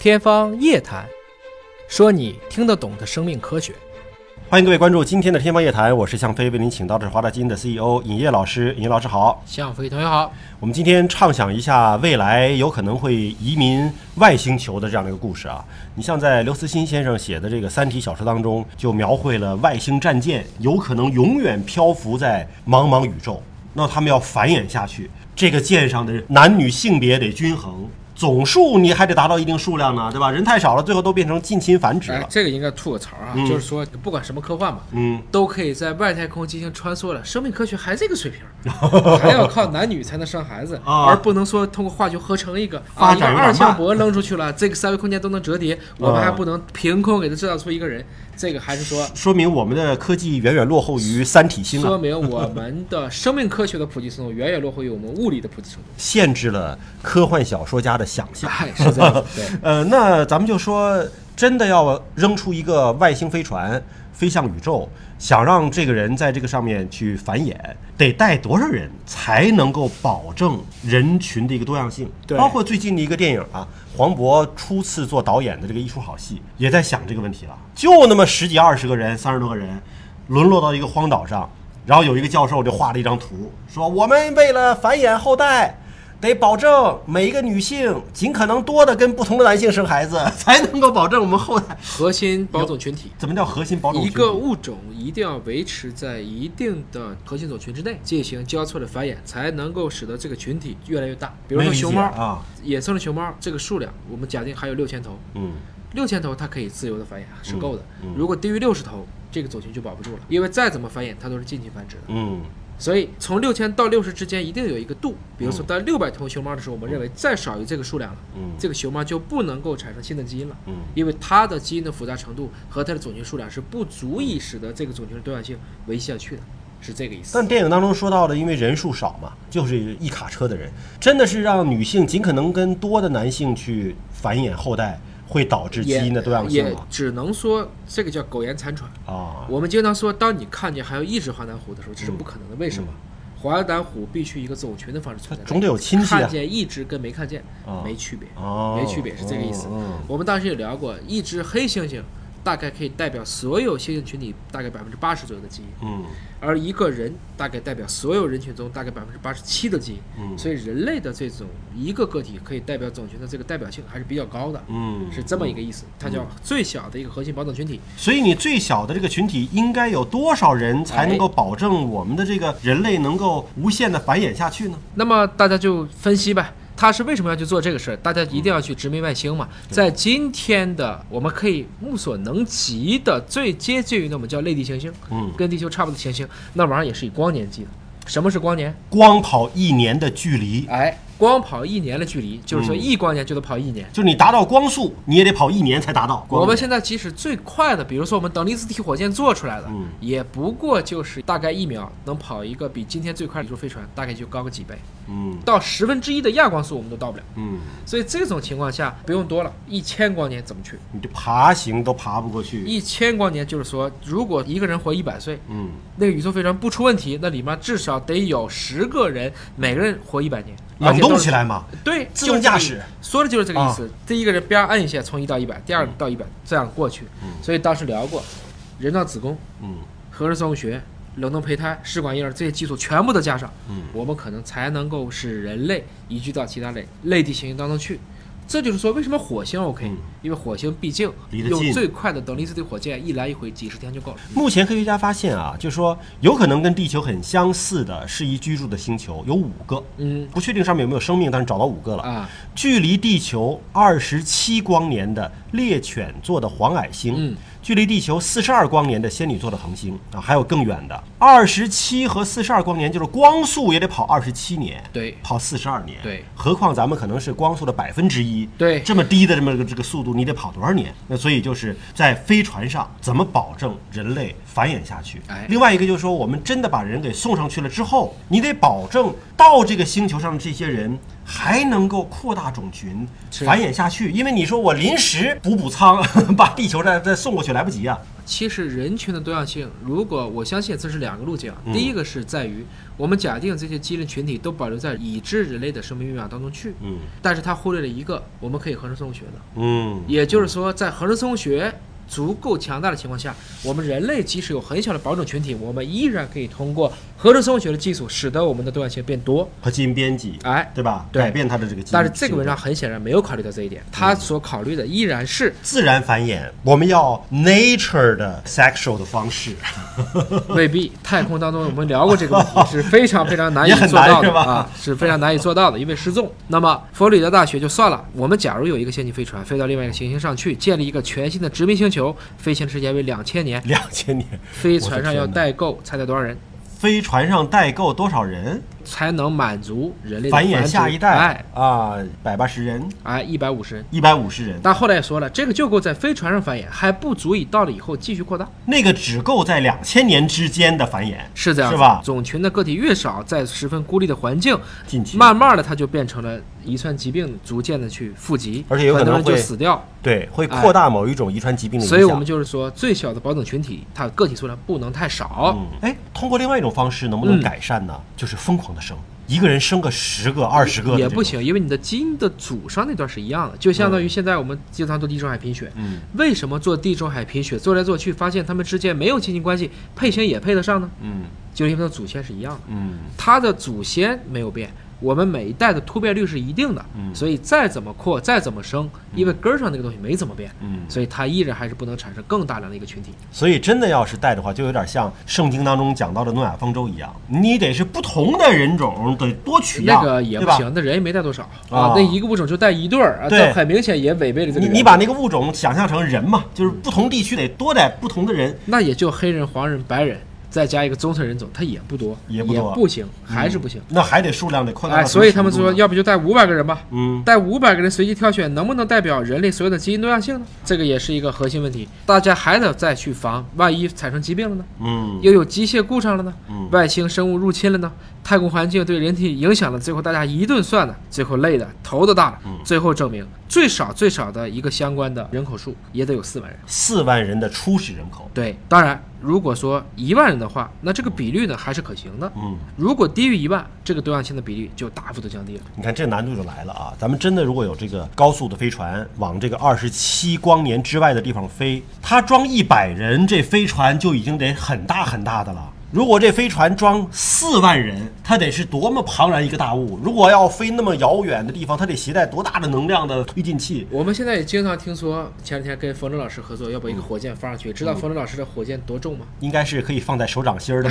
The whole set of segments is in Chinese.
天方夜谭，说你听得懂的生命科学。欢迎各位关注今天的《天方夜谭》，我是向飞，为您请到的是华大基因的 CEO 尹烨老师。尹烨老师好，向飞同学好。我们今天畅想一下未来有可能会移民外星球的这样的一个故事啊。你像在刘慈欣先生写的这个《三体》小说当中，就描绘了外星战舰有可能永远漂浮在茫茫宇宙，那他们要繁衍下去，这个舰上的男女性别得均衡。总数你还得达到一定数量呢，对吧？人太少了，最后都变成近亲繁殖了。这个应该吐个槽啊，就是说不管什么科幻嘛，嗯，都可以在外太空进行穿梭了。生命科学还这个水平，还要靠男女才能生孩子，而不能说通过化学合成一个发展二向箔扔出去了，这个三维空间都能折叠，我们还不能凭空给它制造出一个人。这个还是说，说明我们的科技远远落后于三体星说明我们的生命科学的普及程度远远落后于我们物理的普及程度，限制了科幻小说家的想象。是这样，对。呃，那咱们就说，真的要扔出一个外星飞船飞向宇宙，想让这个人在这个上面去繁衍，得带多少人才能够保证人群的一个多样性？对。包括最近的一个电影啊。黄渤初次做导演的这个一出好戏，也在想这个问题了。就那么十几二十个人，三十多个人，沦落到一个荒岛上，然后有一个教授就画了一张图，说我们为了繁衍后代。得保证每一个女性尽可能多的跟不同的男性生孩子，才能够保证我们后代核心保种群体。怎么叫核心保种？一个物种一定要维持在一定的核心种群之内进行交错的繁衍，才能够使得这个群体越来越大。比如说熊猫啊，野生的熊猫这个数量，我们假定还有六千头，嗯，六千头它可以自由的繁衍是够的。如果低于六十头，这个种群就保不住了，因为再怎么繁衍，它都是近亲繁殖的。嗯。所以从六千到六十之间一定有一个度，比如说到六百头熊猫的时候，我们认为再少于这个数量了，这个熊猫就不能够产生新的基因了，因为它的基因的复杂程度和它的种群数量是不足以使得这个种群的多样性维系下去的，是这个意思。但电影当中说到的，因为人数少嘛，就是一卡车的人，真的是让女性尽可能跟多的男性去繁衍后代。会导致基因的多样性吗？也只能说这个叫苟延残喘啊。我们经常说，当你看见还有一只华南虎的时候，这是不可能的。为什么？华南虎必须一个种群的方式存在，总得有亲戚。看见一只跟没看见没区别，没区别是这个意思。我们当时也聊过，一只黑猩猩。大概可以代表所有猩猩群体大概百分之八十左右的基因，嗯，而一个人大概代表所有人群中大概百分之八十七的基因，嗯，所以人类的这种一个个体可以代表种群的这个代表性还是比较高的，嗯，是这么一个意思，它叫最小的一个核心保种群体。所以你最小的这个群体应该有多少人才能够保证我们的这个人类能够无限的繁衍下去呢？那么大家就分析呗。他是为什么要去做这个事儿？大家一定要去殖民外星嘛？在今天的我们可以目所能及的最接近于那么叫类地行星，嗯，跟地球差不多的行星，那玩意儿也是以光年计的。什么是光年？光跑一年的距离。哎。光跑一年的距离，就是说一光年就得跑一年，就是你达到光速，你也得跑一年才达到。我们现在即使最快的，比如说我们等离子体火箭做出来的，也不过就是大概一秒能跑一个比今天最快的宇宙飞船大概就高个几倍。嗯，到十分之一的亚光速我们都到不了。嗯，所以这种情况下不用多了，一千光年怎么去？你就爬行都爬不过去。一千光年就是说，如果一个人活一百岁，嗯，那个宇宙飞船不出问题，那里面至少得有十个人，每个人活一百年。冷冻起来嘛？对，自动驾驶说的就是这个意思。第一个人边按一下，从一到一百；第二个到一百，这样过去。所以当时聊过，人造子宫、嗯，核生物学、冷冻胚胎、试管婴儿这些技术全部都加上，嗯，我们可能才能够使人类移居到其他类类地行星当中去。这就是说，为什么火星 OK？因为火星毕竟用最快的等离子体火箭一来一回几十天就够了。目前科学家发现啊，就是说有可能跟地球很相似的适宜居住的星球有五个，嗯，不确定上面有没有生命，但是找到五个了啊。距离地球二十七光年的猎犬座的黄矮星，嗯。距离地球四十二光年的仙女座的恒星啊，还有更远的二十七和四十二光年，就是光速也得跑二十七年，对，跑四十二年，对，何况咱们可能是光速的百分之一，对，这么低的这么个这个速度，你得跑多少年？那所以就是在飞船上怎么保证人类繁衍下去？哎，另外一个就是说，我们真的把人给送上去了之后，你得保证到这个星球上的这些人。还能够扩大种群，繁衍下去。因为你说我临时补补仓，把地球再再送过去，来不及啊。其实人群的多样性，如果我相信这是两个路径啊。第一个是在于我们假定这些基因群体都保留在已知人类的生命密码当中去，嗯，但是它忽略了一个我们可以合成生物学的，嗯，也就是说在合成生物学。足够强大的情况下，我们人类即使有很小的保种群体，我们依然可以通过合成生物学的技术，使得我们的多样性变多和基因编辑，哎，对吧？对改变它的这个基因。但是这个文章很显然没有考虑到这一点，他所考虑的依然是自然繁衍。我们要 nature 的 sexual 的方式，未必。太空当中我们聊过这个问题，是非常非常难以做到的啊，是非常难以做到的，因为失重。那么佛罗里达大学就算了，我们假如有一个先进飞船飞到另外一个行星上去，建立一个全新的殖民星球，飞行时间为两千年，两千年，飞船上要代购，猜猜多少人？飞船上代购多少人？才能满足人类繁衍下一代？哎啊，百八十人，哎，一百五十人，一百五十人。但后来也说了，这个就够在飞船上繁衍，还不足以到了以后继续扩大。那个只够在两千年之间的繁衍，是这样，是吧？种群的个体越少，在十分孤立的环境，慢慢的它就变成了遗传疾病，逐渐的去富集，而且有可能会死掉。对，会扩大某一种遗传疾病的影响。所以我们就是说，最小的保种群体，它个体数量不能太少。哎，通过另外一种方式，能不能改善呢？就是疯狂的生。一个人生个十个、二十个也不行，因为你的基因的祖上那段是一样的，就相当于现在我们经常做地中海贫血。嗯，为什么做地中海贫血做来做去，发现他们之间没有亲戚关系，配型也配得上呢？嗯，就是因为它祖先是一样的。嗯，他的祖先没有变。我们每一代的突变率是一定的，所以再怎么扩，再怎么升，因为根儿上那个东西没怎么变，所以它依然还是不能产生更大量的一个群体。所以真的要是带的话，就有点像圣经当中讲到的诺亚方舟一样，你得是不同的人种得多取样，那个也不行，那人也没带多少啊，那一个物种就带一对儿啊，这很明显也违背了这个。你你把那个物种想象成人嘛，就是不同地区得多带不同的人，那也就黑人、黄人、白人。再加一个中层人种，它也不多，也不多，不行，还是不行。那还得数量得扩大。哎，所以他们说，要不就带五百个人吧。嗯，带五百个人随机挑选，能不能代表人类所有的基因多样性呢？这个也是一个核心问题。大家还得再去防，万一产生疾病了呢？嗯，又有机械故障了呢？嗯，外星生物入侵了呢？太空环境对人体影响了，最后大家一顿算呢，最后累的头都大了。最后证明，最少最少的一个相关的人口数也得有四万人。四万人的初始人口。对，当然。如果说一万人的话，那这个比率呢还是可行的。嗯，如果低于一万，这个多样性的比例就大幅度降低了。你看这难度就来了啊！咱们真的如果有这个高速的飞船往这个二十七光年之外的地方飞，它装一百人，这飞船就已经得很大很大的了。如果这飞船装四万人，它得是多么庞然一个大物！如果要飞那么遥远的地方，它得携带多大的能量的推进器？我们现在也经常听说，前两天跟冯正老师合作，要把一个火箭发上去。知道冯正老师的火箭多重吗？应该是可以放在手掌心儿的，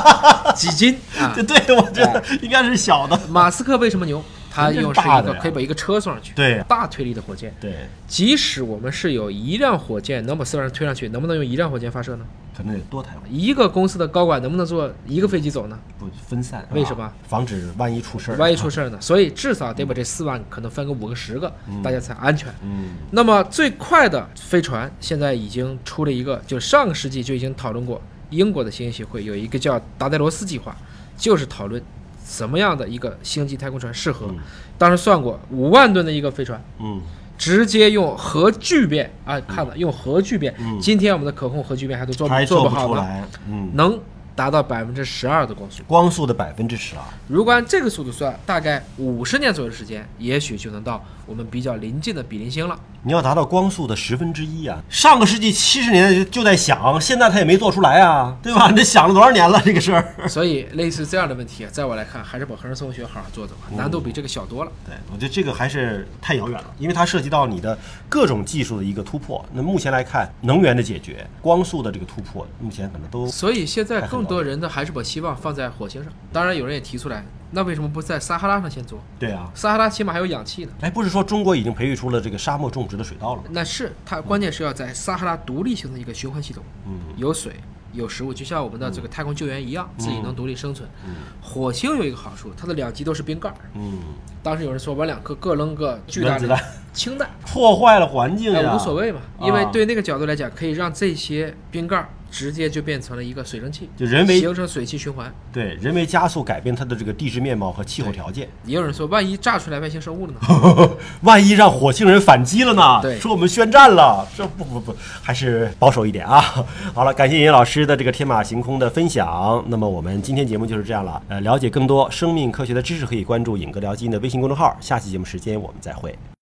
几斤 啊？对，我觉得应该是小的。马斯克为什么牛？他用是一个可以把一个车送上去，对，大推力的火箭。对，即使我们是有一辆火箭能把四万人推上去，能不能用一辆火箭发射呢？可能得多台。一个公司的高管能不能坐一个飞机走呢？不分散，为什么？防止万一出事儿。万一出事儿呢？所以至少得把这四万可能分个五个十个，大家才安全。嗯。那么最快的飞船现在已经出了一个，就上个世纪就已经讨论过，英国的星协会有一个叫达戴罗斯计划，就是讨论。什么样的一个星际太空船适合？当时算过五万吨的一个飞船，嗯，直接用核聚变啊，看了用核聚变。今天我们的可控核聚变还都做做不好呢，嗯，能。达到百分之十二的光速，光速的百分之十二。如果按这个速度算，大概五十年左右的时间，也许就能到我们比较临近的比邻星了。你要达到光速的十分之一啊！上个世纪七十年代就在想，现在他也没做出来啊，对吧？你想了多少年了这个事儿？所以类似这样的问题，在我来看，还是把恒生生物学好好做做吧，难度比这个小多了。对，我觉得这个还是太遥远了，因为它涉及到你的各种技术的一个突破。那目前来看，能源的解决、光速的这个突破，目前可能都……所以现在更。多人呢还是把希望放在火星上，当然有人也提出来，那为什么不在撒哈拉上先做？对啊，撒哈拉起码还有氧气呢。哎，不是说中国已经培育出了这个沙漠种植的水稻了吗？那是，它关键是要在撒哈拉独立形成一个循环系统，嗯，有水。有食物，就像我们的这个太空救援一样，自己能独立生存。嗯火星有一个好处，它的两极都是冰盖。嗯，当时有人说，把两颗各扔个巨大的氢弹，破坏了环境呀，无所谓嘛。因为对那个角度来讲，可以让这些冰盖直接就变成了一个水蒸气，就人为形成水汽循环。对，人为加速改变它的这个地质面貌和气候条件。也有人说，万一炸出来外星生物了呢？万一让火星人反击了呢？对，说我们宣战了。这不不不，还是保守一点啊。好了，感谢尹老师的这个天马行空的分享。那么我们今天节目就是这样了。呃，了解更多生命科学的知识，可以关注“尹哥聊基因”的微信公众号。下期节目时间我们再会。